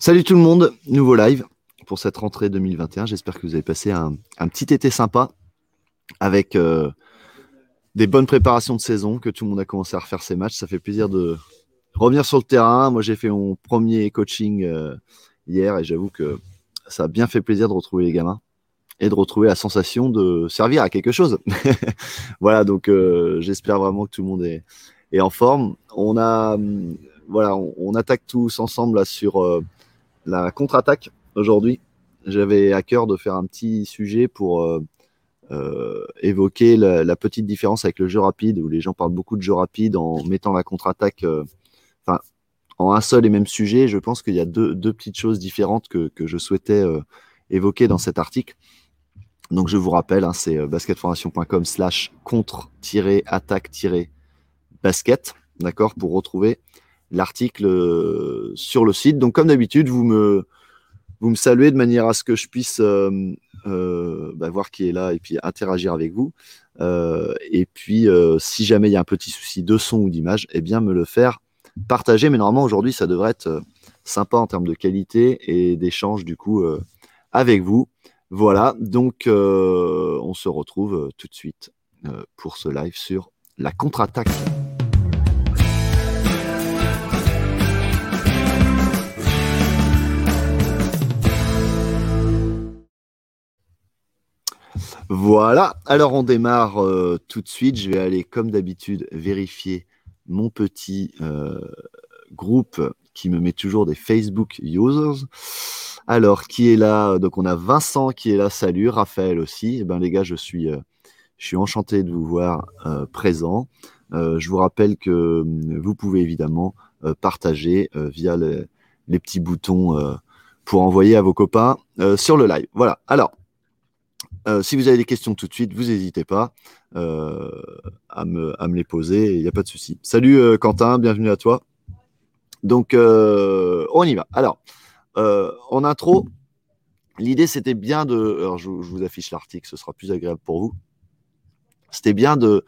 Salut tout le monde, nouveau live pour cette rentrée 2021. J'espère que vous avez passé un, petit été sympa avec euh, des bonnes préparations de saison, que tout le monde a commencé à refaire ses matchs. Ça fait plaisir de revenir sur le terrain. Moi, j'ai fait mon premier coaching euh, hier et j'avoue que ça a bien fait plaisir de retrouver les gamins et de retrouver la sensation de servir à quelque chose. voilà, donc euh, j'espère vraiment que tout le monde est, en forme. On a voilà, on, attaque tous ensemble là, sur la contre-attaque aujourd'hui. J'avais à cœur de faire un petit sujet pour euh, euh, évoquer la, petite différence avec le jeu rapide, où les gens parlent beaucoup de jeu rapide en mettant la contre-attaque euh, en un seul et même sujet. Je pense qu'il y a deux, petites choses différentes que, je souhaitais évoquer dans cet article. Donc je vous rappelle, hein, c'est basketformation.com slash contre-attaque-basket, d'accord, pour retrouver l'article euh, sur le site. Donc, comme d'habitude, vous me, vous me saluez de manière à ce que je puisse euh, euh, bah, voir qui est là et puis interagir avec vous. et puis, si jamais il y a un petit souci de son ou d'image, eh bien, me le faire partager. Mais normalement, aujourd'hui, ça devrait être sympa en termes de qualité et d'échange, du coup, avec vous. Voilà, donc on se retrouve tout de suite pour ce live sur la contre-attaque. Voilà, alors on démarre euh, tout de suite. Je vais aller, comme d'habitude, vérifier mon petit euh, groupe qui me met toujours des Facebook users. Alors, qui est là? Donc, on a Vincent qui est là. Salut, Raphaël aussi. Eh ben, les gars, je suis, euh, je suis enchanté de vous voir présent. je vous rappelle que vous pouvez évidemment partager via les petits boutons pour envoyer à vos copains sur le live. Voilà. Alors, euh, si vous avez des questions tout de suite, vous n'hésitez pas euh, à, me, les poser, il n'y a pas de souci. Salut euh, Quentin, bienvenue à toi. Donc, on y va. Alors, en intro, l'idée c'était bien de. Alors, je, vous affiche l'article, ce sera plus agréable pour vous. C'était bien de,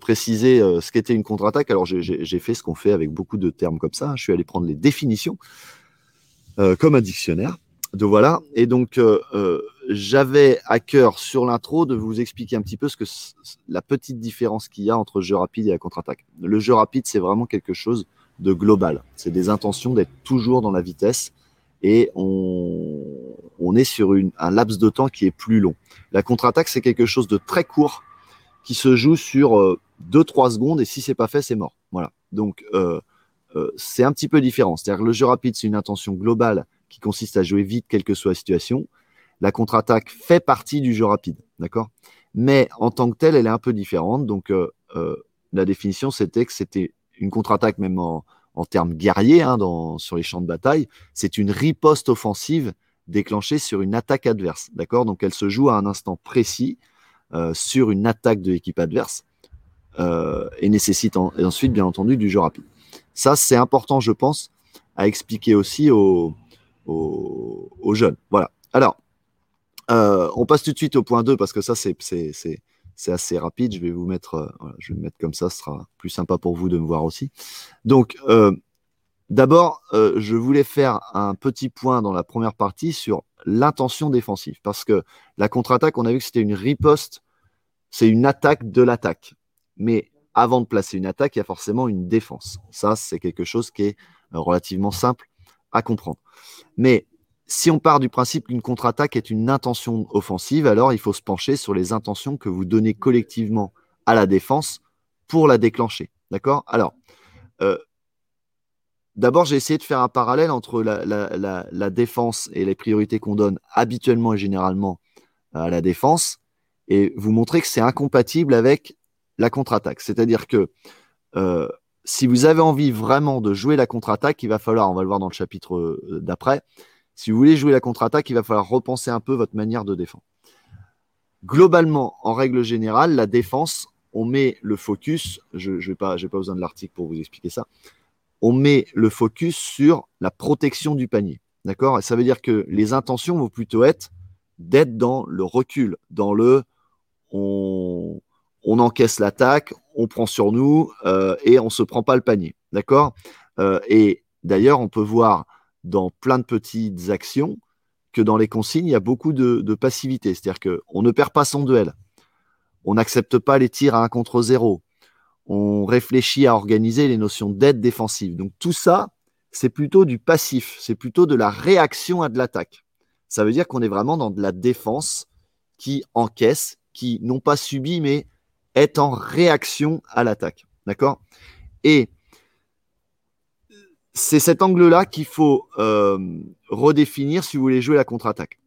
préciser ce qu'était une contre-attaque. Alors, j'ai fait ce qu'on fait avec beaucoup de termes comme ça. Je suis allé prendre les définitions comme un dictionnaire. Donc voilà. Et donc, j'avais à cœur sur l'intro de vous expliquer un petit peu ce que la petite différence qu'il y a entre jeu rapide et la contre-attaque. Le jeu rapide, c'est vraiment quelque chose de global. C'est des intentions d'être toujours dans la vitesse et on, est sur une, un laps de temps qui est plus long. La contre-attaque, c'est quelque chose de très court qui se joue sur 2-3 euh, secondes et si c'est pas fait, c'est mort. Voilà. Donc, euh, euh, c'est un petit peu différent. C'est-à-dire que le jeu rapide, c'est une intention globale qui consiste à jouer vite, quelle que soit la situation la contre-attaque fait partie du jeu rapide, d'accord? Mais en tant que telle, elle est un peu différente. Donc, euh, euh, la définition, c'était que c'était une contre-attaque, même en, termes guerriers, hein, sur les champs de bataille, c'est une riposte offensive déclenchée sur une attaque adverse, d'accord? Donc, elle se joue à un instant précis euh, sur une attaque de l'équipe adverse et nécessite ensuite, bien entendu, du jeu rapide. Ça, c'est important, je pense, à expliquer aussi aux, aux jeunes. Voilà. Alors, euh, on passe tout de suite au point 2 parce que ça, c'est assez rapide. Je vais vous mettre, euh, je vais me mettre comme ça, ce sera plus sympa pour vous de me voir aussi. Donc, euh, d'abord, je voulais faire un petit point dans la première partie sur l'intention défensive parce que la contre-attaque, on a vu que c'était une riposte, c'est une attaque de l'attaque. Mais avant de placer une attaque, il y a forcément une défense. Ça, c'est quelque chose qui est relativement simple à comprendre. Mais si on part du principe qu'une contre-attaque est une intention offensive, alors il faut se pencher sur les intentions que vous donnez collectivement à la défense pour la déclencher. D'accord? Alors, euh, d'abord, j'ai essayé de faire un parallèle entre la, défense et les priorités qu'on donne habituellement et généralement à la défense et vous montrer que c'est incompatible avec la contre-attaque. C'est-à-dire que euh, si vous avez envie vraiment de jouer la contre-attaque, il va falloir, on va le voir dans le chapitre euh, d'après, si vous voulez jouer la contre-attaque, il va falloir repenser un peu votre manière de défendre. Globalement, en règle générale, la défense, on met le focus, je n'ai pas, pas besoin de l'article pour vous expliquer ça, on met le focus sur la protection du panier. D'accord? Ça veut dire que les intentions vont plutôt être d'être dans le recul, dans le on, encaisse l'attaque, on prend sur nous euh, et on se prend pas le panier. D'accord? Euh, Et d'ailleurs, on peut voir dans plein de petites actions que dans les consignes, il y a beaucoup de, passivité. C'est-à-dire qu'on ne perd pas son duel. On n'accepte pas les tirs à un contre zéro. On réfléchit à organiser les notions d'aide défensive. Donc tout ça, c'est plutôt du passif. C'est plutôt de la réaction à de l'attaque. Ça veut dire qu'on est vraiment dans de la défense qui encaisse, qui non pas subit, mais est en réaction à l'attaque. D'accord? Et c'est cet angle-là qu'il faut euh, redéfinir si vous voulez jouer la contre-attaque.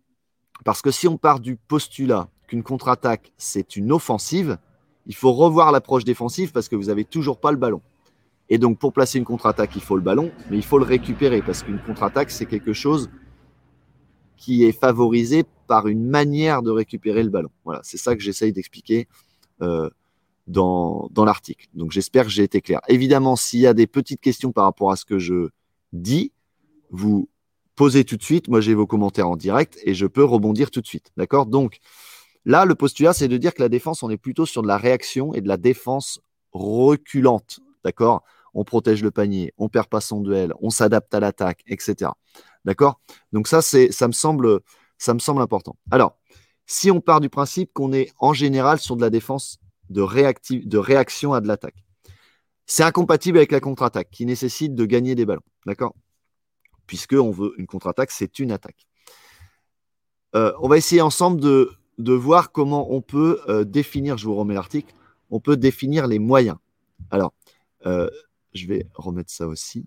Parce que si on part du postulat qu'une contre-attaque, c'est une offensive, il faut revoir l'approche défensive parce que vous n'avez toujours pas le ballon. Et donc, pour placer une contre-attaque, il faut le ballon, mais il faut le récupérer parce qu'une contre-attaque, c'est quelque chose qui est favorisé par une manière de récupérer le ballon. Voilà, c'est ça que j'essaye d'expliquer euh, dans, l'article. Donc j'espère que j'ai été clair. Évidemment, s'il y a des petites questions par rapport à ce que je dis, vous posez tout de suite. Moi, j'ai vos commentaires en direct et je peux rebondir tout de suite. D'accord? Donc là, le postulat, c'est de dire que la défense, on est plutôt sur de la réaction et de la défense reculante. D'accord? On protège le panier, on perd pas son duel, on s'adapte à l'attaque, etc. D'accord? Donc ça, ça me semble, ça me semble important. Alors, si on part du principe qu'on est en général sur de la défense de, réaction à de l'attaque, c'est incompatible avec la contre-attaque qui nécessite de gagner des ballons. D'accord? Puisque on veut une contre-attaque, c'est une attaque. Euh, on va essayer ensemble de, de voir comment on peut euh, définir, je vous remets l'article, on peut définir les moyens. Alors, euh, je vais remettre ça aussi.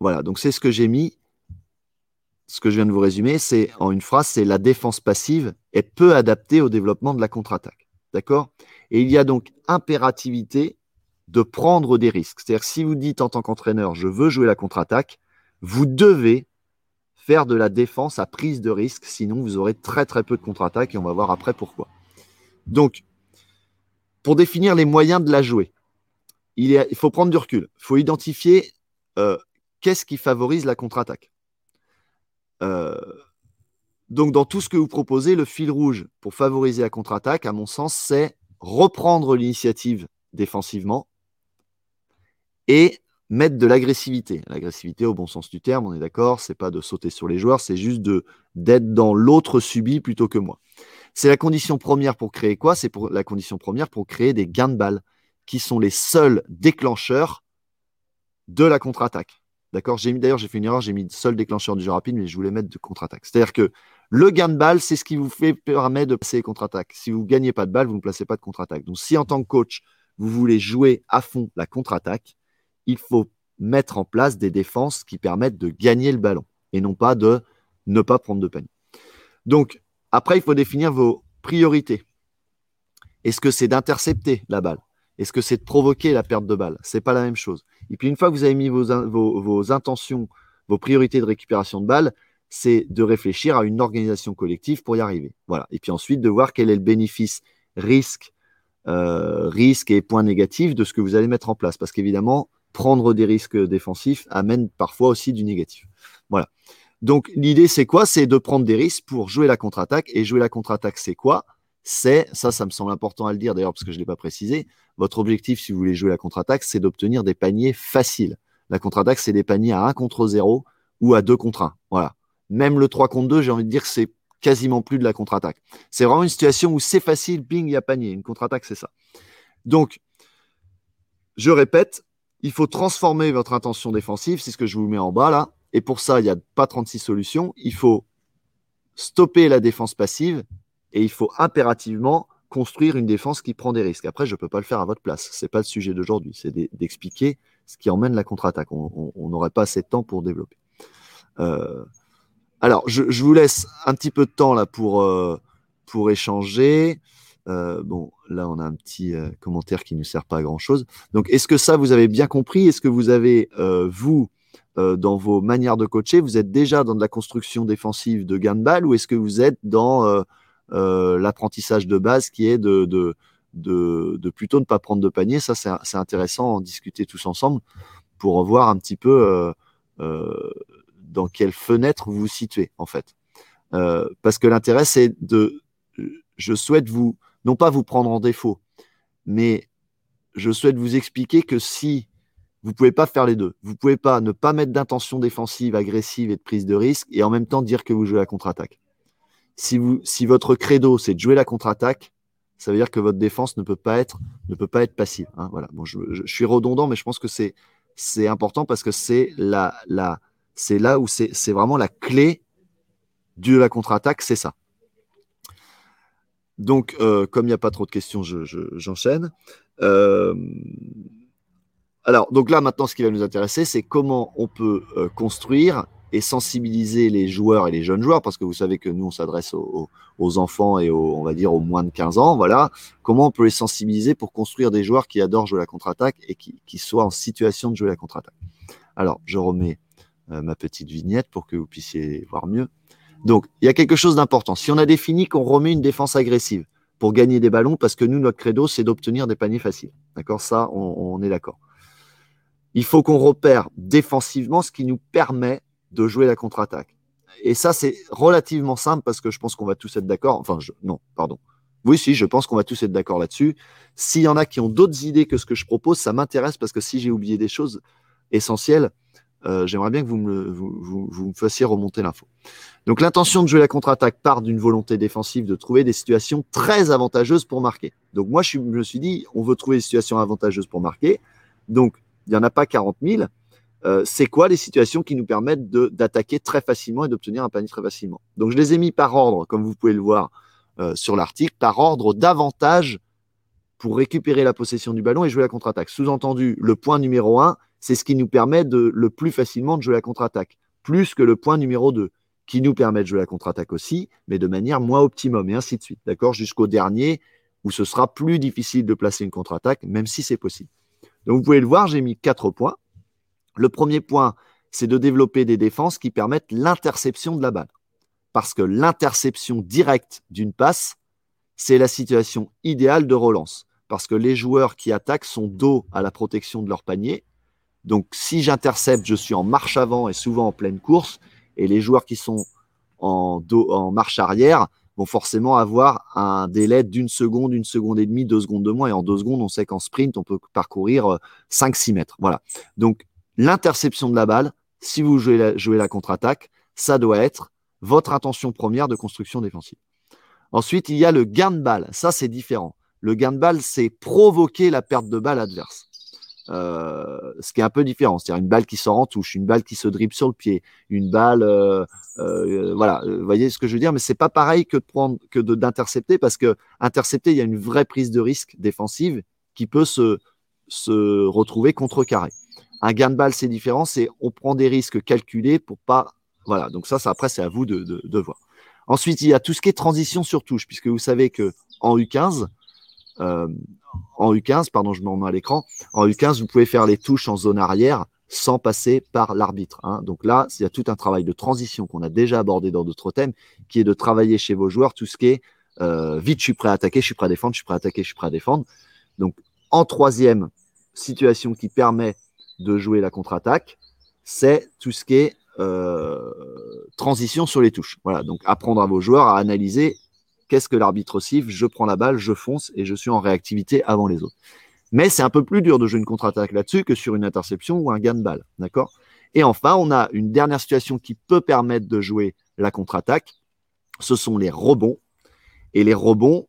Voilà, donc c'est ce que j'ai mis. Ce que je viens de vous résumer, c'est en une phrase, c'est la défense passive est peu adaptée au développement de la contre-attaque. D'accord? Et il y a donc impérativité de prendre des risques. C'est-à-dire, si vous dites en tant qu'entraîneur, je veux jouer la contre-attaque, vous devez faire de la défense à prise de risque, sinon vous aurez très très peu de contre-attaque et on va voir après pourquoi. Donc, pour définir les moyens de la jouer, il, faut prendre du recul. Il faut identifier euh, qu'est-ce qui favorise la contre-attaque Donc, dans tout ce que vous proposez, le fil rouge pour favoriser la contre-attaque, à mon sens, c'est reprendre l'initiative défensivement et mettre de l'agressivité. L'agressivité, au bon sens du terme, on est d'accord, c'est pas de sauter sur les joueurs, c'est juste d'être dans l'autre subi plutôt que moi. C'est la condition première pour créer quoi? C'est pour la condition première pour créer des gains de balles qui sont les seuls déclencheurs de la contre-attaque. D'accord J'ai mis d'ailleurs, j'ai fait une erreur, j'ai mis seul déclencheur du jeu rapide, mais je voulais mettre de contre-attaque. C'est-à-dire que le gain de balle, c'est ce qui vous permettre de passer les contre-attaques. Si vous ne gagnez pas de balle, vous ne placez pas de contre-attaque. Donc, si en tant que coach, vous voulez jouer à fond la contre-attaque, il faut mettre en place des défenses qui permettent de gagner le ballon et non pas de ne pas prendre de panier. Donc, après, il faut définir vos priorités. Est-ce que c'est d'intercepter la balle? Est-ce que c'est de provoquer la perte de balle Ce n'est pas la même chose. Et puis une fois que vous avez mis vos, intentions, vos priorités de récupération de balles, c'est de réfléchir à une organisation collective pour y arriver. Et puis ensuite de voir quel est le bénéfice, risque, euh, risque et point négatif de ce que vous allez mettre en place. Parce qu'évidemment, prendre des risques défensifs amène parfois aussi du négatif. Voilà. Donc l'idée c'est quoi? C'est de prendre des risques pour jouer la contre-attaque. Et jouer la contre-attaque, c'est quoi? C'est, ça, ça me semble important à le dire d'ailleurs parce que je ne l'ai pas précisé, votre objectif, si vous voulez jouer la contre-attaque, c'est d'obtenir des paniers faciles. La contre-attaque, c'est des paniers à 1 contre 0 ou à 2 contre 1. Voilà. Même le 3 contre 2, j'ai envie de dire que c'est quasiment plus de la contre-attaque. C'est vraiment une situation où c'est facile, ping, il y a panier. Une contre-attaque, c'est ça. Donc, je répète, il faut transformer votre intention défensive, c'est ce que je vous mets en bas là. Et pour ça, il n'y a pas 36 solutions. Il faut stopper la défense passive et il faut impérativement construire une défense qui prend des risques. Après, je ne peux pas le faire à votre place. Ce n'est pas le sujet d'aujourd'hui. C'est d'expliquer ce qui emmène la contre-attaque. On n'aurait pas assez de temps pour développer. Euh, alors, je, vous laisse un petit peu de temps là pour, euh, pour échanger. Euh, bon, là, on a un petit commentaire qui ne sert pas à grand-chose. Donc, est-ce que ça, vous avez bien compris? Est-ce que vous avez, vous, dans vos manières de coacher, vous êtes déjà dans de la construction défensive de gain de balle ou est-ce que vous êtes dans l'apprentissage de base qui est de, plutôt ne pas prendre de panier. Ça, c'est intéressant en discuter tous ensemble pour voir un petit peu euh, euh, dans quelle fenêtre vous vous situez, en fait. parce que l'intérêt, c'est de. Je souhaite vous, non pas vous prendre en défaut, mais je souhaite vous expliquer que si Vous ne pouvez pas faire les deux. Vous ne pouvez pas ne pas mettre d'intention défensive, agressive et de prise de risque et en même temps dire que vous jouez la contre-attaque. Si, vous, si votre credo, c'est de jouer la contre-attaque, ça veut dire que votre défense ne peut pas être, ne peut pas être passive. Hein. voilà. Bon, je, suis redondant, mais je pense que c'est, c'est important parce que c'est la, la, c'est là où c'est, c'est vraiment la clé de la contre-attaque, c'est ça. Donc, euh, comme il n'y a pas trop de questions, j'enchaîne. euh, alors, donc là, maintenant, ce qui va nous intéresser, c'est comment on peut euh, construire et sensibiliser les joueurs et les jeunes joueurs, parce que vous savez que nous, on s'adresse aux, enfants et aux, on va dire, aux moins de 15 ans, voilà. Comment on peut les sensibiliser pour construire des joueurs qui adorent jouer la contre-attaque et qui, soient en situation de jouer la contre-attaque. Alors, je remets euh, ma petite vignette pour que vous puissiez voir mieux. Donc, il y a quelque chose d'important. Si on a défini qu'on remet une défense agressive pour gagner des ballons, parce que nous, notre credo, c'est d'obtenir des paniers faciles. D'accord? Ça, on est d'accord. Il faut qu'on repère défensivement ce qui nous permet de jouer la contre-attaque. Et ça, c'est relativement simple parce que je pense qu'on va tous être d'accord. Enfin, non, pardon. Oui, si, je pense qu'on va tous être d'accord là-dessus. S'il y en a qui ont d'autres idées que ce que je propose, ça m'intéresse parce que si j'ai oublié des choses essentielles, euh, j'aimerais bien que vous me, vous, me fassiez remonter l'info. Donc l'intention de jouer la contre-attaque part d'une volonté défensive de trouver des situations très avantageuses pour marquer. Donc moi, je, je me suis dit, on veut trouver des situations avantageuses pour marquer. Donc il n'y en a pas 40 000. Euh, c'est quoi les situations qui nous permettent d'attaquer très facilement et d'obtenir un panier très facilement? Donc je les ai mis par ordre, comme vous pouvez le voir euh, sur l'article, par ordre d'avantage pour récupérer la possession du ballon et jouer la contre-attaque. Sous-entendu, le point numéro 1, c'est ce qui nous permet de, le plus facilement de jouer la contre-attaque, plus que le point numéro 2, qui nous permet de jouer la contre-attaque aussi, mais de manière moins optimum, et ainsi de suite. D'accord? Jusqu'au dernier, où ce sera plus difficile de placer une contre-attaque, même si c'est possible. Donc vous pouvez le voir, j'ai mis quatre points. Le premier point, c'est de développer des défenses qui permettent l'interception de la balle. Parce que l'interception directe d'une passe, c'est la situation idéale de relance. Parce que les joueurs qui attaquent sont dos à la protection de leur panier. Donc si j'intercepte, je suis en marche avant et souvent en pleine course. Et les joueurs qui sont en, dos, en marche arrière, vont forcément avoir un délai d'une seconde, une seconde et demie, deux secondes de moins. Et en deux secondes, on sait qu'en sprint, on peut parcourir 5-6 euh, mètres. Voilà. Donc, l'interception de la balle, si vous jouez la, contre-attaque, ça doit être votre intention première de construction défensive. Ensuite, il y a le gain de balle. Ça, c'est différent. Le gain de balle, c'est provoquer la perte de balle adverse. Euh, ce qui est un peu différent. C'est-à-dire une balle qui sort en touche, une balle qui se dribble sur le pied, une balle, euh, euh, voilà, vous voyez ce que je veux dire, mais c'est pas pareil que de prendre, d'intercepter, parce que intercepter, il y a une vraie prise de risque défensive qui peut se, se retrouver contrecarré. Un gain de balle, c'est différent, c'est on prend des risques calculés pour pas, voilà. Donc ça, ça après, c'est à vous de, de, de, voir. Ensuite, il y a tout ce qui est transition sur touche, puisque vous savez que en U15, euh, en U15, pardon, je me remets à l'écran. En U15, vous pouvez faire les touches en zone arrière sans passer par l'arbitre. Hein. Donc là, il y a tout un travail de transition qu'on a déjà abordé dans d'autres thèmes, qui est de travailler chez vos joueurs tout ce qui est euh, vite, je suis prêt à attaquer, je suis prêt à défendre, je suis prêt à attaquer, je suis prêt à défendre. Donc en troisième situation qui permet de jouer la contre-attaque, c'est tout ce qui est euh, transition sur les touches. Voilà, donc apprendre à vos joueurs à analyser Qu'est-ce que l'arbitre siffle Je prends la balle, je fonce et je suis en réactivité avant les autres. Mais c'est un peu plus dur de jouer une contre-attaque là-dessus que sur une interception ou un gain de balle. D'accord? Et enfin, on a une dernière situation qui peut permettre de jouer la contre-attaque. Ce sont les rebonds. Et les rebonds,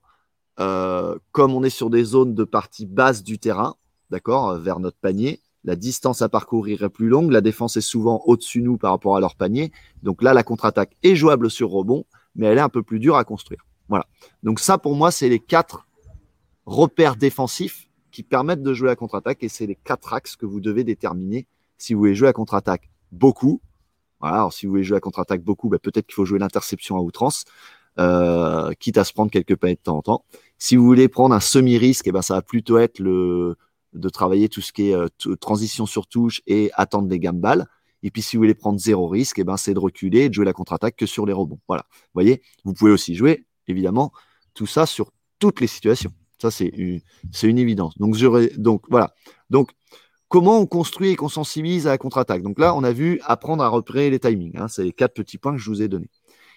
euh, comme on est sur des zones de partie basse du terrain, d'accord, vers notre panier, la distance à parcourir est plus longue, la défense est souvent au-dessus de nous par rapport à leur panier. Donc là, la contre-attaque est jouable sur rebond, mais elle est un peu plus dure à construire. Voilà. Donc ça, pour moi, c'est les quatre repères défensifs qui permettent de jouer à contre-attaque et c'est les quatre axes que vous devez déterminer si vous voulez jouer à contre-attaque beaucoup. Voilà, alors si vous voulez jouer à contre-attaque beaucoup, ben, peut-être qu'il faut jouer l'interception à outrance, euh, quitte à se prendre quelques paniers de temps en temps. Si vous voulez prendre un semi-risque, eh ben, ça va plutôt être le, de travailler tout ce qui est euh, transition sur touche et attendre des gammes balles. Et puis, si vous voulez prendre zéro risque, eh ben, c'est de reculer et de jouer la contre-attaque que sur les rebonds. Voilà. Vous voyez, vous pouvez aussi jouer évidemment, tout ça sur toutes les situations. Ça, c'est une, évidence. Donc, donc, voilà. Donc, comment on construit et qu'on sensibilise à la contre-attaque? Donc là, on a vu apprendre à repérer les timings. Hein. c'est les quatre petits points que je vous ai donnés.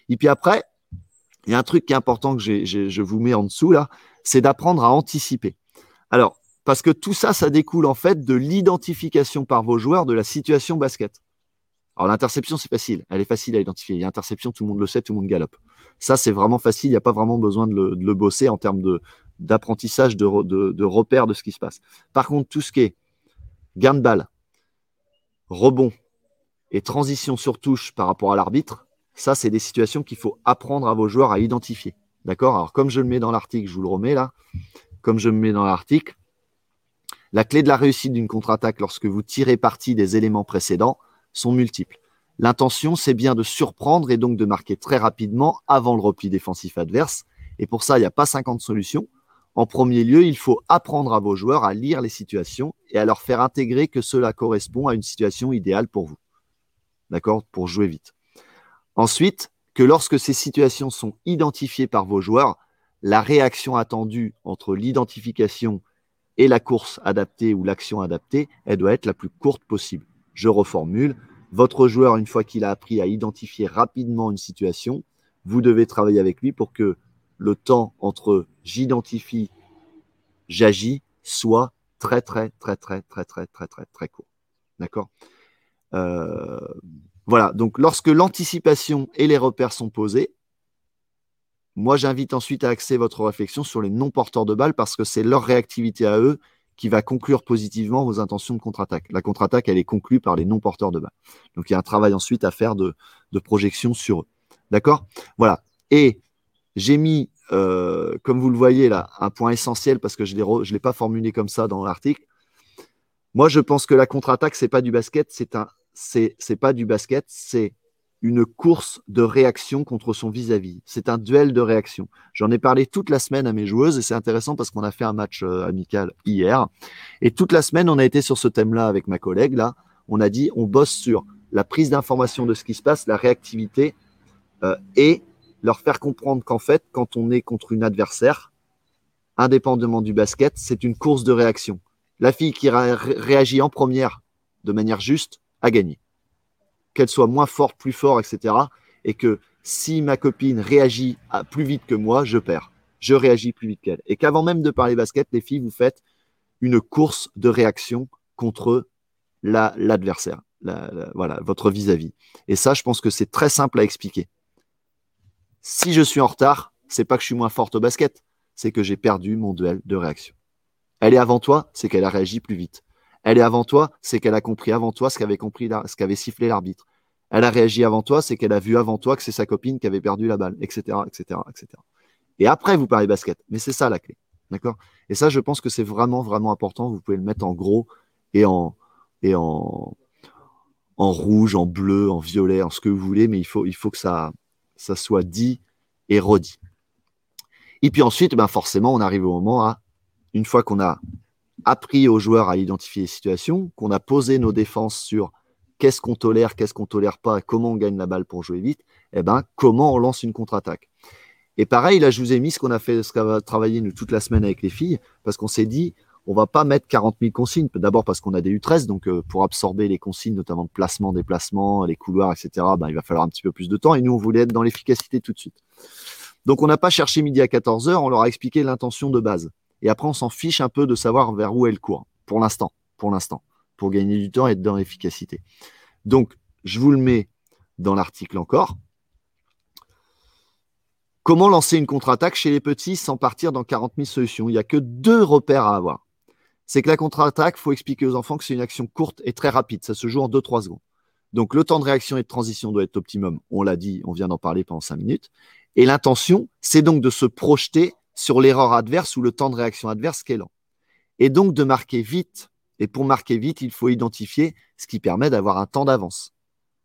Et puis après, il y a un truc qui est important que je vous mets en dessous là, c'est d'apprendre à anticiper. Alors, Parce que tout ça, ça découle en fait de l'identification par vos joueurs de la situation basket. Alors l'interception, c'est facile. Elle est facile à identifier. Il y a interception, tout le monde le sait, tout le monde galope. Ça, c'est vraiment facile. Il n'y a pas vraiment besoin de le, bosser en termes d'apprentissage, de, de, de, repère de ce qui se passe. Par contre, tout ce qui est gain de balle, rebond et transition sur touche par rapport à l'arbitre, ça, c'est des situations qu'il faut apprendre à vos joueurs à identifier. D'accord? Alors, comme je le mets dans l'article, je vous le remets là. Comme je me mets dans l'article, la clé de la réussite d'une contre-attaque lorsque vous tirez parti des éléments précédents sont multiples. L'intention, c'est bien de surprendre et donc de marquer très rapidement avant le repli défensif adverse. Et pour ça, il n'y a pas 50 solutions. En premier lieu, il faut apprendre à vos joueurs à lire les situations et à leur faire intégrer que cela correspond à une situation idéale pour vous. D'accord? Pour jouer vite. Ensuite, que lorsque ces situations sont identifiées par vos joueurs, la réaction attendue entre l'identification et la course adaptée ou l'action adaptée, elle doit être la plus courte possible. Je reformule. Votre joueur, une fois qu'il a appris à identifier rapidement une situation, vous devez travailler avec lui pour que le temps entre j'identifie, j'agis soit très, très, très, très, très, très, très, très, très court. D'accord? Euh, Voilà. Donc, lorsque l'anticipation et les repères sont posés, moi, j'invite ensuite à axer votre réflexion sur les non-porteurs de balles parce que c'est leur réactivité à eux qui va conclure positivement vos intentions de contre-attaque. La contre-attaque, elle est conclue par les non-porteurs de balles. Donc, il y a un travail ensuite à faire de, projection sur eux. D'accord? Voilà. Et j'ai mis, euh, comme vous le voyez là, un point essentiel parce que je ne l'ai pas formulé comme ça dans l'article. Moi, je pense que la contre-attaque, c'est pas du basket, c'est un, c'est pas du basket, c'est une course de réaction contre son vis-à-vis. C'est un duel de réaction. J'en ai parlé toute la semaine à mes joueuses et c'est intéressant parce qu'on a fait un match euh, amical hier. Et toute la semaine, on a été sur ce thème-là avec ma collègue. Là, on a dit, on bosse sur la prise d'information de ce qui se passe, la réactivité euh, et leur faire comprendre qu'en fait, quand on est contre une adversaire, indépendamment du basket, c'est une course de réaction. La fille qui réagit en première de manière juste a gagné qu'elle soit moins forte, plus fort, etc. Et que si ma copine réagit plus vite que moi, je perds. Je réagis plus vite qu'elle. Et qu'avant même de parler basket, les filles, vous faites une course de réaction contre l'adversaire, voilà, votre vis-à-vis. Et ça, je pense que c'est très simple à expliquer. Si je suis en retard, c'est pas que je suis moins forte au basket, c'est que j'ai perdu mon duel de réaction. Elle est avant toi, c'est qu'elle a réagi plus vite. Elle est avant toi, c'est qu'elle a compris avant toi ce qu'avait compris, ce qu'avait sifflé l'arbitre. Elle a réagi avant toi, c'est qu'elle a vu avant toi que c'est sa copine qui avait perdu la balle, etc., etc., etc. Et après, vous parlez basket. Mais c'est ça la clé. D'accord? Et ça, je pense que c'est vraiment, vraiment important. Vous pouvez le mettre en gros et en, et en, en rouge, en bleu, en violet, en ce que vous voulez, mais il faut, que ça, ça soit dit et redit. Et puis ensuite, ben forcément, on arrive au moment à, une fois qu'on a appris aux joueurs à identifier les situations, qu'on a posé nos défenses sur qu'est-ce qu'on tolère, qu'est-ce qu'on tolère pas, comment on gagne la balle pour jouer vite, et eh ben, comment on lance une contre-attaque. Et pareil, là, je vous ai mis ce qu'on a fait, ce qu'on a travaillé toute la semaine avec les filles, parce qu'on s'est dit, on va pas mettre 40 000 consignes. D'abord parce qu'on a des U13, donc euh, pour absorber les consignes, notamment de placement, déplacement, les couloirs, etc., ben, il va falloir un petit peu plus de temps. Et nous, on voulait être dans l'efficacité tout de suite. Donc, on n'a pas cherché midi à 14 heures, on leur a expliqué l'intention de base. Et après, on s'en fiche un peu de savoir vers où elle court, pour l'instant, pour l'instant, pour gagner du temps et être dans l'efficacité. Donc, je vous le mets dans l'article encore. Comment lancer une contre-attaque chez les petits sans partir dans 40 000 solutions? Il n'y a que deux repères à avoir. C'est que la contre-attaque, il faut expliquer aux enfants que c'est une action courte et très rapide. Ça se joue en 2-3 secondes. Donc, le temps de réaction et de transition doit être optimum. On l'a dit, on vient d'en parler pendant 5 minutes. Et l'intention, c'est donc de se projeter sur l'erreur adverse ou le temps de réaction adverse qui est lent. Et donc de marquer vite. Et pour marquer vite, il faut identifier ce qui permet d'avoir un temps d'avance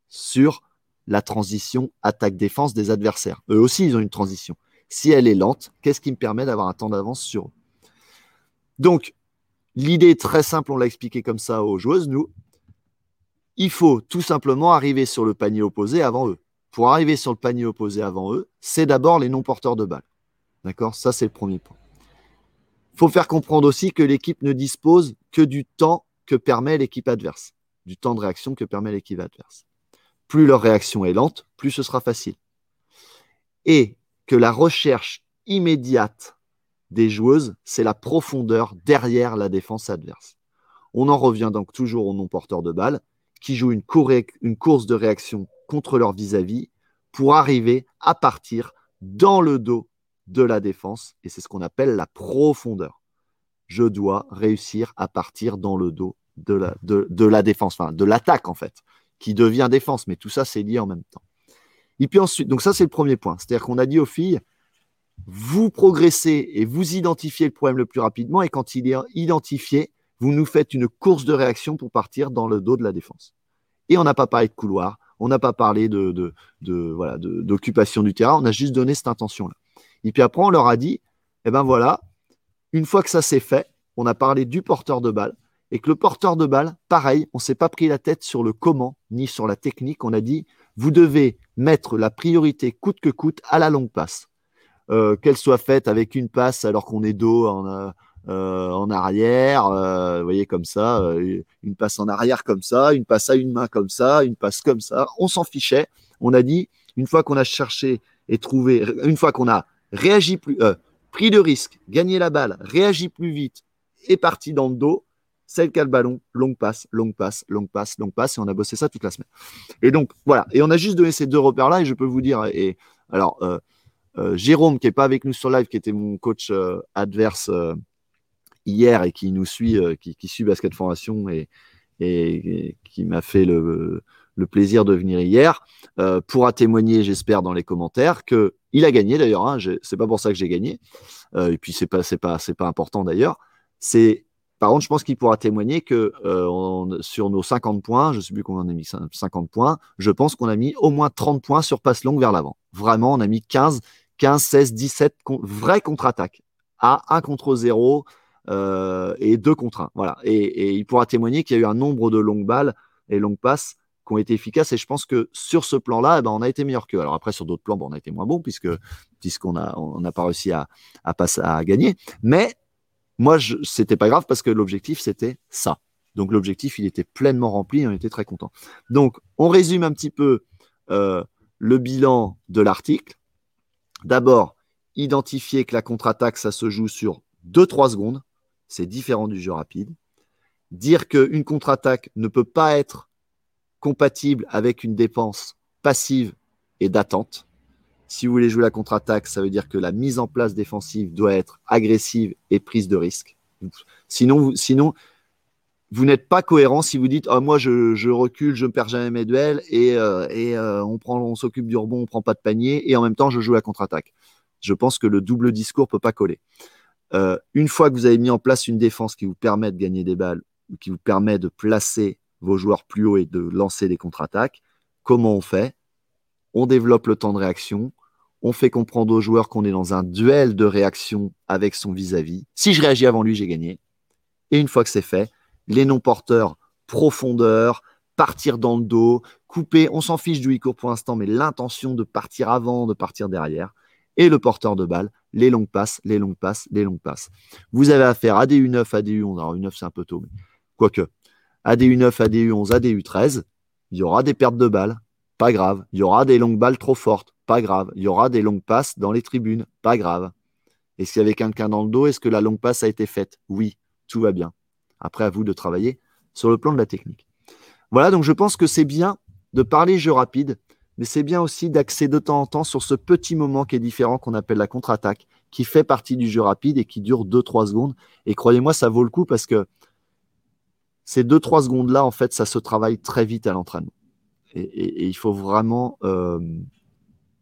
sur la transition attaque-défense des adversaires. Eux aussi, ils ont une transition. Si elle est lente, qu'est-ce qui me permet d'avoir un temps d'avance sur eux? Donc, l'idée est très simple, on l'a expliqué comme ça aux joueuses, nous. Il faut tout simplement arriver sur le panier opposé avant eux. Pour arriver sur le panier opposé avant eux, c'est d'abord les non-porteurs de balles. D'accord? Ça, c'est le premier point. Il faut faire comprendre aussi que l'équipe ne dispose que du temps que permet l'équipe adverse, du temps de réaction que permet l'équipe adverse. Plus leur réaction est lente, plus ce sera facile. Et que la recherche immédiate des joueuses, c'est la profondeur derrière la défense adverse. On en revient donc toujours aux non-porteurs de balles qui jouent une, course de réaction contre leur vis-à-vis pour arriver à partir dans le dos de la défense. Et c'est ce qu'on appelle la profondeur. Je dois réussir à partir dans le dos de la, défense, enfin de l'attaque en fait, qui devient défense. Mais tout ça, c'est lié en même temps. Et puis ensuite, donc ça, c'est le premier point. C'est-à-dire qu'on a dit aux filles, vous progressez et vous identifiez le problème le plus rapidement. Et quand il est identifié, vous nous faites une course de réaction pour partir dans le dos de la défense. Et on n'a pas parlé de couloir, on n'a pas parlé voilà, d'occupation du terrain, on a juste donné cette intention-là. Et puis après, on leur a dit, eh ben voilà, une fois que ça s'est fait, on a parlé du porteur de balle, et que le porteur de balle, pareil, on ne s'est pas pris la tête sur le comment, ni sur la technique, on a dit, vous devez mettre la priorité coûte que coûte à la longue passe. Euh, qu'elle soit faite avec une passe alors qu'on est dos en, euh, en arrière, euh, vous voyez comme ça, euh, une passe en arrière comme ça, une passe à une main comme ça, une passe comme ça. On s'en fichait. On a dit une fois qu'on a cherché et trouvé, une fois qu'on a réagi plus, pris de risque, gagné la balle, réagi plus vite et parti dans le dos, celle qui a le ballon, longue passe, longue passe, longue passe, longue passe, et on a bossé ça toute la semaine. Et donc voilà, et on a juste donné ces deux repères-là, et je peux vous dire, et alors Jérôme qui est pas avec nous sur live, qui était mon coach adverse hier et qui nous suit, euh, qui, suit Basket Formation et, et, qui m'a fait le, plaisir de venir hier, euh, pourra témoigner, j'espère, dans les commentaires que il a gagné d'ailleurs. Hein, c'est pas pour ça que j'ai gagné. Euh, et puis c'est pas pas pas important d'ailleurs. C'est par contre, je pense qu'il pourra témoigner que sur nos 50 points, je ne sais plus combien on a mis 50 points, je pense qu'on a mis au moins 30 points sur passe longue vers l'avant. Vraiment, on a mis 15, 15, 16, 17 vraies contre-attaques à 1 contre 0, euh, et deux contre un. Voilà. Et, il pourra témoigner qu'il y a eu un nombre de longues balles et longues passes ont été efficaces. Et je pense que sur ce plan-là, eh ben, on a été meilleur qu'eux. Alors après, sur d'autres plans, on a été moins bon puisque puisqu'on n'a on pas réussi à, à, passer, à gagner. Mais moi, c'était pas grave parce que l'objectif, c'était ça. Donc l'objectif, il était pleinement rempli et on était très content. Donc, on résume un petit peu euh, le bilan de l'article. D'abord, identifier que la contre-attaque, ça se joue sur 2-3 secondes c'est différent du jeu rapide. Dire qu'une contre-attaque ne peut pas être compatible avec une dépense passive et d'attente. Si vous voulez jouer la contre-attaque, ça veut dire que la mise en place défensive doit être agressive et prise de risque. Sinon, vous, sinon, vous n'êtes pas cohérent si vous dites oh, moi je, recule, je ne perds jamais mes duels et, euh, euh, on s'occupe du rebond, on prend pas de panier et en même temps je joue la contre-attaque. Je pense que le double discours peut pas coller. Euh, une fois que vous avez mis en place une défense qui vous permet de gagner des balles, ou qui vous permet de placer vos joueurs plus haut et de lancer des contre-attaques, comment on fait? On développe le temps de réaction, on fait comprendre aux joueurs qu'on est dans un duel de réaction avec son vis-à-vis. Si je réagis avant lui, j'ai gagné. Et une fois que c'est fait, les non-porteurs, profondeur, partir dans le dos, couper, on s'en fiche du e-court pour l'instant, mais l'intention de partir avant, de partir derrière, et le porteur de balle, les longues passes, les longues passes, les longues passes. Vous avez affaire à des U9, à des U11. Alors U9, c'est un peu tôt, mais quoique. À des U9, à des U11, à des U13, il y aura des pertes de balles, pas grave. Il y aura des longues balles trop fortes, pas grave. Il y aura des longues passes dans les tribunes, pas grave. Est-ce qu'il y avait quelqu'un dans le dos? Est-ce que la longue passe a été faite? Oui, tout va bien. Après, à vous de travailler sur le plan de la technique. Voilà, donc je pense que c'est bien de parler jeu rapide mais c'est bien aussi d'axer de temps en temps sur ce petit moment qui est différent qu'on appelle la contre-attaque, qui fait partie du jeu rapide et qui dure 2-3 secondes. Et croyez-moi, ça vaut le coup parce que ces 2-3 secondes-là, en fait, ça se travaille très vite à l'entraînement. Et, il faut vraiment, euh,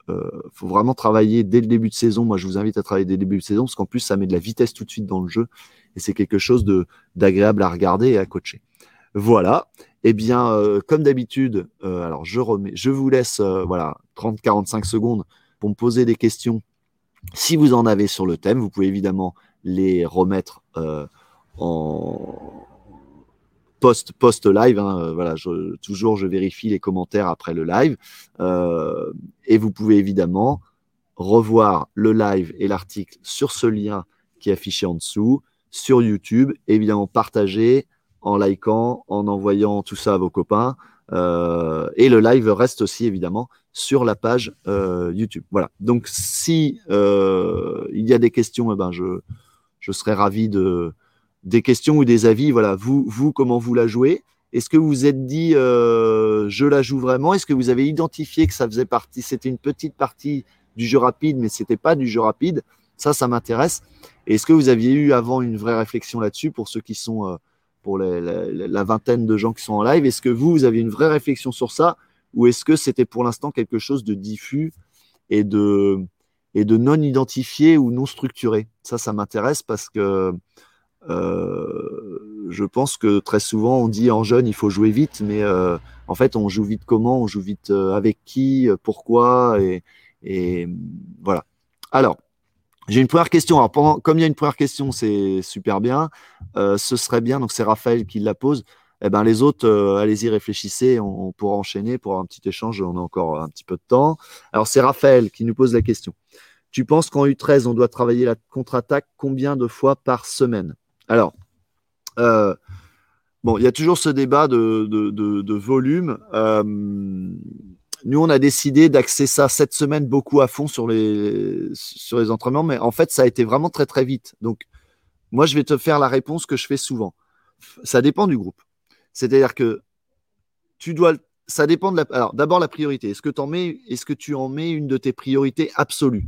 euh, faut vraiment travailler dès le début de saison. Moi, je vous invite à travailler dès le début de saison parce qu'en plus, ça met de la vitesse tout de suite dans le jeu et c'est quelque chose d'agréable à regarder et à coacher. Voilà. Eh bien, euh, comme d'habitude, alors je remets, je vous laisse voilà 30-45 secondes pour me poser des questions. Si vous en avez sur le thème, vous pouvez évidemment les remettre en post post live. Hein, voilà, toujours je vérifie les commentaires après le live et vous pouvez évidemment revoir le live et l'article sur ce lien qui est affiché en dessous sur YouTube. Évidemment, partager, en likant, en envoyant tout ça à vos copains. Euh, et le live reste aussi évidemment sur la page euh, YouTube. Voilà. Donc si euh, il y a des questions, eh ben je, je serais ravi de des questions ou des avis. Voilà. Vous, vous comment vous la jouez Est-ce que vous vous êtes dit je la joue vraiment? Est-ce que vous avez identifié que ça faisait partie C'était une petite partie du jeu rapide, mais c'était pas du jeu rapide? Ça, ça m'intéresse. Est-ce que vous aviez eu avant une vraie réflexion là-dessus pour ceux qui sont pour la, vingtaine de gens qui sont en live? Est-ce que vous, vous avez une vraie réflexion sur ça? Ou est-ce que c'était pour l'instant quelque chose de diffus et de, et de non identifié ou non structuré? Ça, ça m'intéresse parce que euh, je pense que très souvent on dit en jeune il faut jouer vite, mais euh, en fait on joue vite comment On joue vite euh, avec qui Pourquoi et, et voilà. Alors, j'ai une première question. Alors, pendant, comme il y a une première question, c'est super bien. Euh, ce serait bien, donc c'est Raphaël qui la pose. Eh ben, les autres, euh, allez-y, réfléchissez. On, pourra enchaîner pour un petit échange. On a encore un petit peu de temps. Alors, c'est Raphaël qui nous pose la question. Tu penses qu'en U13, on doit travailler la contre-attaque combien de fois par semaine? Alors, euh, bon, il y a toujours ce débat de, volume nous, on a décidé d'axer ça cette semaine beaucoup à fond sur les, sur les entraînements, mais en fait, ça a été vraiment très, très vite. Donc, moi, je vais te faire la réponse que je fais souvent. Ça dépend du groupe. C'est-à-dire que tu dois. Ça dépend de la. Alors, d'abord, la priorité. Est-ce que, en mets, est-ce que tu en mets une de tes priorités absolues?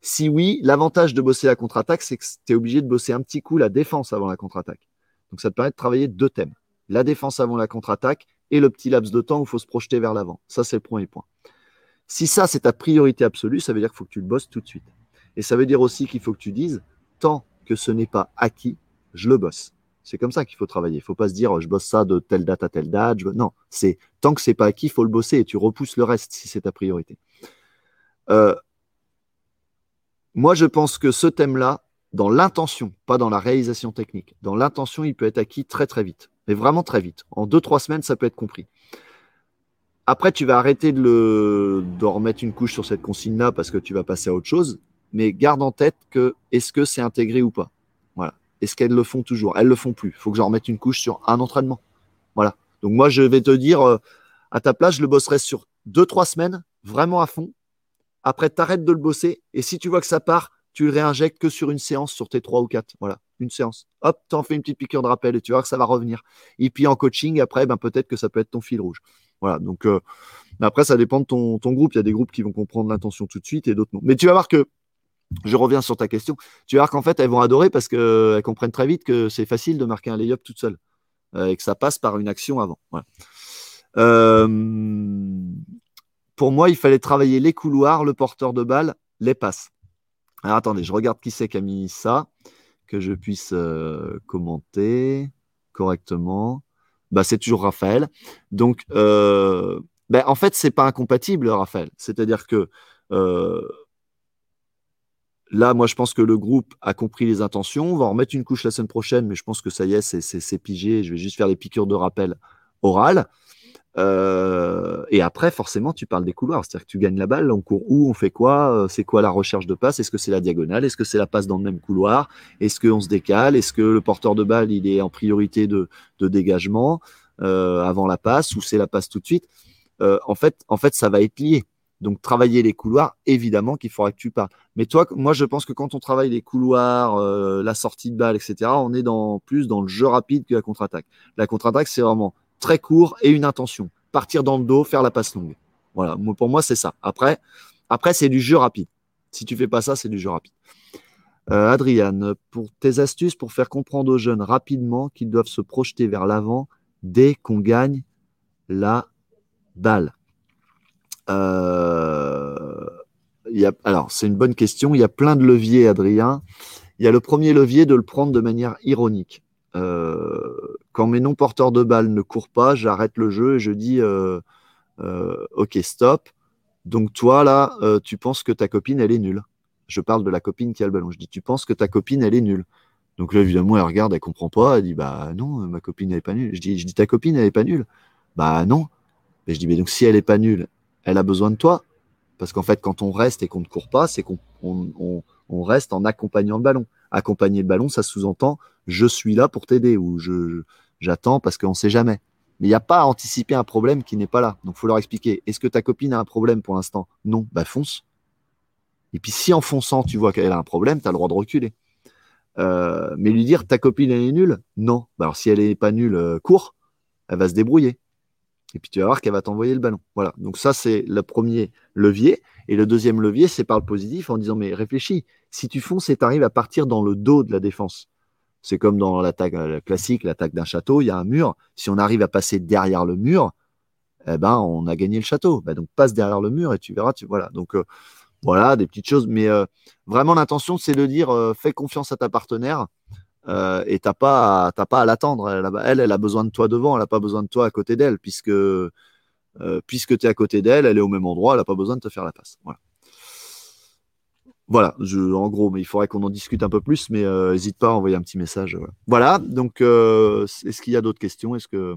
Si oui, l'avantage de bosser la contre-attaque, c'est que tu es obligé de bosser un petit coup la défense avant la contre-attaque. Donc, ça te permet de travailler deux thèmes la défense avant la contre-attaque et le petit laps de temps où il faut se projeter vers l'avant. Ça, c'est le premier point. Si ça, c'est ta priorité absolue, ça veut dire qu'il faut que tu le bosses tout de suite. Et ça veut dire aussi qu'il faut que tu dises, tant que ce n'est pas acquis, je le bosse. C'est comme ça qu'il faut travailler. Il ne faut pas se dire, je bosse ça de telle date à telle date. Non, c'est tant que c'est pas acquis, il faut le bosser et tu repousses le reste si c'est ta priorité. Euh, moi, je pense que ce thème-là, dans l'intention, pas dans la réalisation technique, dans l'intention, il peut être acquis très très vite mais vraiment très vite. En deux, trois semaines, ça peut être compris. Après, tu vas arrêter de, le, remettre une couche sur cette consigne-là parce que tu vas passer à autre chose, mais garde en tête que est-ce que c'est intégré ou pas? Voilà. Est-ce qu'elles le font toujours? Elles le font plus. Il faut que j'en remette une couche sur un entraînement. Voilà. Donc moi, je vais te dire, euh, à ta place, je le bosserai sur deux, trois semaines, vraiment à fond. Après, tu arrêtes de le bosser. Et si tu vois que ça part, tu le réinjectes que sur une séance sur tes trois ou quatre. Voilà, une séance. Hop, tu en fais une petite piqûre de rappel et tu vois que ça va revenir. Et puis en coaching, après, ben, peut-être que ça peut être ton fil rouge. Voilà, donc euh, après, ça dépend de ton, groupe. Il y a des groupes qui vont comprendre l'intention tout de suite et d'autres non. Mais tu vas voir que, je reviens sur ta question, tu vas voir qu'en fait, elles vont adorer parce qu'elles comprennent très vite que c'est facile de marquer un lay-up toute seule euh, et que ça passe par une action avant. Euh, pour moi, il fallait travailler les couloirs, le porteur de balle, les passes. Alors attendez, je regarde qui c'est qui a mis ça, que je puisse euh, commenter correctement. Bah, c'est toujours Raphaël. Donc, euh, ben, en fait, c'est pas incompatible, Raphaël. C'est-à-dire que euh, là, moi, je pense que le groupe a compris les intentions. On va en remettre une couche la semaine prochaine, mais je pense que ça y est, c'est pigé. Je vais juste faire les piqûres de rappel orales. Euh, et après, forcément, tu parles des couloirs. C'est-à-dire que tu gagnes la balle, on court où, on fait quoi, euh, c'est quoi la recherche de passe, est-ce que c'est la diagonale, est-ce que c'est la passe dans le même couloir, est-ce qu'on se décale, est-ce que le porteur de balle, il est en priorité de, dégagement euh, avant la passe ou c'est la passe tout de suite? En, fait, en fait, ça va être lié. Donc, travailler les couloirs, évidemment qu'il faudra que tu parles. Mais toi, moi, je pense que quand on travaille les couloirs, la sortie de balle, etc., on est plus dans le jeu rapide que la contre-attaque. La contre-attaque, c'est vraiment très court et une intention. Partir dans le dos, faire la passe longue. Voilà, pour moi, c'est ça. Après, après c'est du jeu rapide. Si tu fais pas ça, c'est du jeu rapide. Euh, Adriane, pour tes astuces pour faire comprendre aux jeunes rapidement qu'ils doivent se projeter vers l'avant dès qu'on gagne la balle. Euh, alors, c'est une bonne question. Il y a plein de leviers, Adrien. Il y a le premier levier de le prendre de manière ironique. Euh, quand mes non-porteurs de balles ne courent pas, j'arrête le jeu et je dis euh, euh, OK, stop. Donc toi, là, tu penses que ta copine, elle est nulle. Je parle de la copine qui a le ballon. Je dis, tu penses que ta copine, elle est nulle. Donc là, évidemment, elle regarde, elle comprend pas. Elle dit, bah non, ma copine, elle est pas nulle. Je dis, je dis ta copine, elle est pas nulle? Bah non. Et je dis, mais donc si elle est pas nulle, elle a besoin de toi? Parce qu'en fait, quand on reste et qu'on ne court pas, c'est qu'on on reste en accompagnant le ballon accompagner le ballon, ça sous-entend je suis là pour t'aider ou je, J'attends parce qu'on ne sait jamais. Mais il n'y a pas à anticiper un problème qui n'est pas là. Donc, faut leur expliquer. Est-ce que ta copine a un problème pour l'instant? Non. Bah, fonce. Et puis, si en fonçant, tu vois qu'elle a un problème, tu as le droit de reculer. Euh, mais lui dire ta copine elle est nulle? Non. Bah, alors, si elle n'est pas nulle, euh, cours, elle va se débrouiller. Et puis, tu vas voir qu'elle va t'envoyer le ballon. Voilà. Donc, ça, c'est le premier levier. Et le deuxième levier, c'est par le positif en disant mais réfléchis. Si tu fonces et tu arrives à partir dans le dos de la défense, c'est comme dans l'attaque euh, classique, l'attaque d'un château, il y a un mur. Si on arrive à passer derrière le mur, eh ben, on a gagné le château. Ben, donc, passe derrière le mur et tu verras. Tu, voilà. Donc, euh, voilà, des petites choses. Mais euh, vraiment, l'intention, c'est de dire fais confiance à ta partenaire et t'as pas, pas à l'attendre. Elle, elle, a besoin de toi devant, elle n'a pas besoin de toi à côté d'elle, puisque, puisque tu es à côté d'elle, elle est au même endroit, elle n'a pas besoin de te faire la passe. Voilà. Voilà, en gros, il faudrait qu'on en discute un peu plus, mais n'hésite euh, pas à envoyer un petit message. Voilà, donc euh, est-ce qu'il y a d'autres questions? Est-ce que,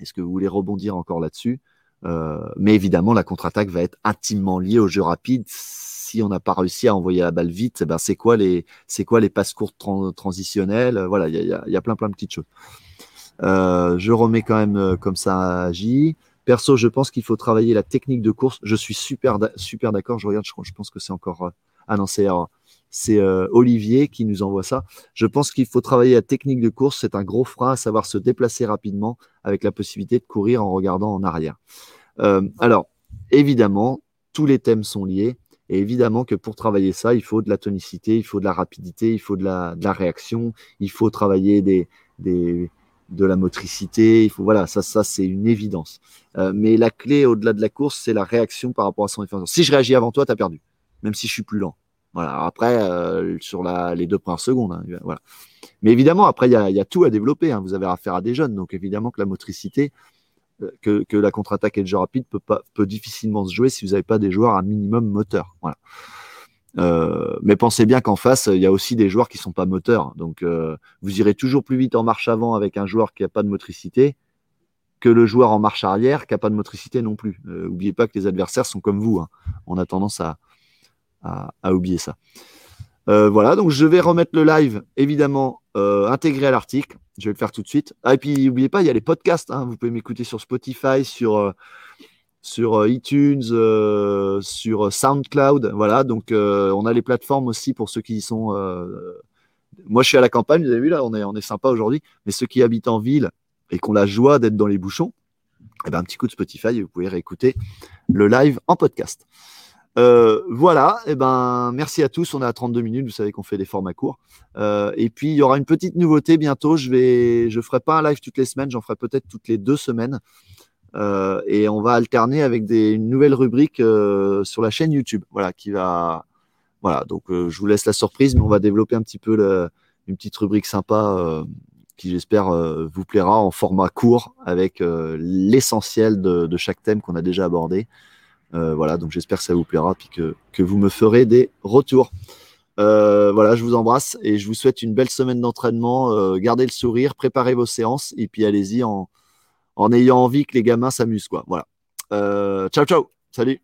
est que vous voulez rebondir encore là-dessus? euh, Mais évidemment, la contre-attaque va être intimement liée au jeu rapide. Si on n'a pas réussi à envoyer la balle vite, eh ben c'est quoi les, c'est quoi les passes courtes transitionnelles? Voilà, il y a, y a, plein plein de petites choses. je remets quand même comme ça à J. Perso, je pense qu'il faut travailler la technique de course. Je suis super, super d'accord. Je regarde, je, je pense que c'est encore ah non, c'est euh, Olivier qui nous envoie ça. Je pense qu'il faut travailler la technique de course. C'est un gros frein à savoir se déplacer rapidement avec la possibilité de courir en regardant en arrière. Euh, alors, évidemment, tous les thèmes sont liés. Et évidemment que pour travailler ça, il faut de la tonicité, il faut de la rapidité, il faut de la, réaction, il faut travailler des, de la motricité. Il faut, voilà, ça, ça c'est une évidence. Euh, mais la clé au-delà de la course, c'est la réaction par rapport à son défenseur. Si je réagis avant toi, tu as perdu, même si je suis plus lent. Voilà. Après, euh, sur les deux premières secondes, hein, voilà. Mais évidemment, après, il y a, tout à développer. Hein. Vous avez affaire à des jeunes, donc évidemment que la motricité, euh, que, la contre-attaque et le jeu rapide peut, pas, peut difficilement se jouer si vous n'avez pas des joueurs à minimum moteur. Voilà. Euh, mais pensez bien qu'en face, il y a aussi des joueurs qui sont pas moteurs. Donc, vous irez toujours plus vite en marche avant avec un joueur qui n'a pas de motricité que le joueur en marche arrière qui n'a pas de motricité non plus. N'oubliez pas que les adversaires sont comme vous. Hein. On a tendance à, à, oublier ça. Euh, voilà, donc je vais remettre le live, évidemment, euh, intégré à l'article. Je vais le faire tout de suite. Ah, et puis, n'oubliez pas, il y a les podcasts. Hein. Vous pouvez m'écouter sur Spotify, sur, euh, iTunes, sur SoundCloud. Voilà, donc on a les plateformes aussi pour ceux qui sont. Moi, je suis à la campagne, vous avez vu là, on est, on est sympa aujourd'hui. Mais ceux qui habitent en ville et qui ont la joie d'être dans les bouchons, eh ben, un petit coup de Spotify vous pouvez réécouter le live en podcast. Euh, voilà, et eh ben merci à tous. On est à 32 minutes. Vous savez qu'on fait des formats courts. Euh, et puis il y aura une petite nouveauté bientôt. Je vais, je ferai pas un live toutes les semaines. J'en ferai peut-être toutes les deux semaines. Euh, et on va alterner avec des, une nouvelle rubrique sur la chaîne YouTube. Voilà, qui va, voilà. Donc je vous laisse la surprise, mais on va développer un petit peu le, une petite rubrique sympa qui j'espère vous plaira en format court avec l'essentiel de, de, chaque thème qu'on a déjà abordé. Euh, voilà, donc j'espère que ça vous plaira, puis que, que vous me ferez des retours. Euh, voilà, je vous embrasse et je vous souhaite une belle semaine d'entraînement. Euh, gardez le sourire, préparez vos séances et puis allez-y en, en ayant envie que les gamins s'amusent. Quoi. Voilà. ciao, ciao. Salut.